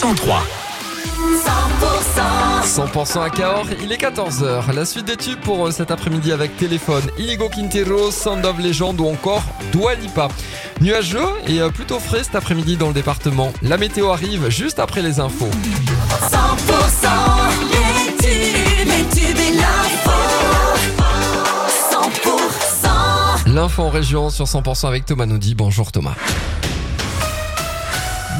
103. 100% à Cahors, il est 14h. La suite des tubes pour euh, cet après-midi avec Téléphone, Inigo Quintero, Sound of Legend ou encore Dua Lipa. Nuageux et euh, plutôt frais cet après-midi dans le département. La météo arrive juste après les infos. 100% les tubes, les tubes et l'info. 100% L'info en région sur 100% avec Thomas Naudy. Bonjour Thomas.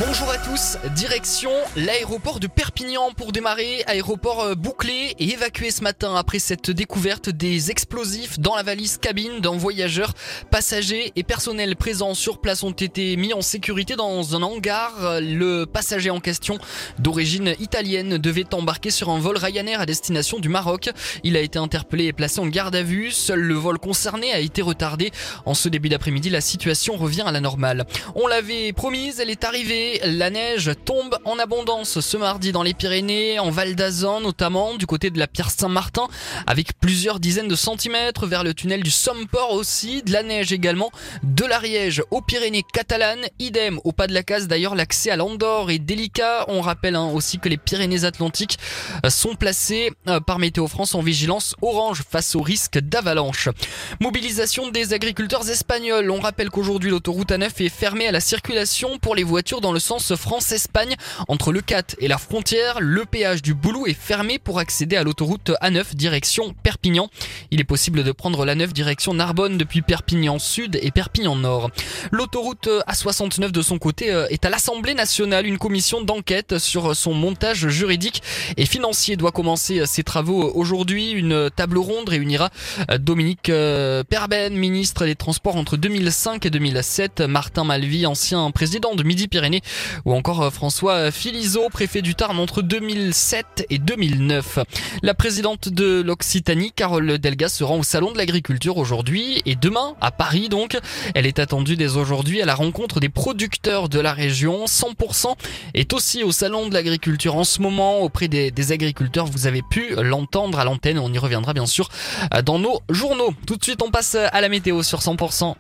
Bonjour à tous, direction l'aéroport de Perpignan pour démarrer, aéroport euh, bouclé et évacué ce matin après cette découverte des explosifs dans la valise cabine d'un voyageur. Passagers et personnel présents sur place ont été mis en sécurité dans un hangar. Le passager en question, d'origine italienne, devait embarquer sur un vol Ryanair à destination du Maroc. Il a été interpellé et placé en garde à vue. Seul le vol concerné a été retardé. En ce début d'après-midi, la situation revient à la normale. On l'avait promise, elle est arrivée. La neige tombe en abondance ce mardi dans les Pyrénées, en Val d'Azan notamment, du côté de la Pierre Saint-Martin, avec plusieurs dizaines de centimètres vers le tunnel du Somport aussi, de la neige également, de l'Ariège aux Pyrénées catalanes, idem au pas de la case d'ailleurs l'accès à l'Andorre est délicat. On rappelle hein, aussi que les Pyrénées-Atlantiques euh, sont placées euh, par Météo France en vigilance orange face au risque d'avalanche. Mobilisation des agriculteurs espagnols. On rappelle qu'aujourd'hui l'autoroute A9 est fermée à la circulation pour les voitures dans le sens France-Espagne. Entre le 4 et la frontière, le péage du Boulou est fermé pour accéder à l'autoroute A9 direction Perpignan. Il est possible de prendre l'A9 direction Narbonne depuis Perpignan Sud et Perpignan Nord. L'autoroute A69 de son côté euh, est à l'Assemblée nationale. Une commission d'enquête sur son montage juridique et financier doit commencer ses travaux aujourd'hui. Une table ronde réunira euh, Dominique euh, Perben, ministre des Transports entre 2005 et 2007, Martin Malvy, ancien président de Midi-Pyrénées, ou encore euh, François Philiseau, préfet du Tarn entre 2007 et 2009. La présidente de l'Occitanie, Carole Delga, se rend au Salon de l'Agriculture aujourd'hui et demain à Paris donc. Elle est attendue dès aujourd'hui à la rencontre des producteurs de la région. 100% est aussi au Salon de l'Agriculture en ce moment auprès des, des agriculteurs. Vous avez pu l'entendre à l'antenne. On y reviendra bien sûr euh, dans nos journaux. Tout de suite, on passe à la météo sur 100%.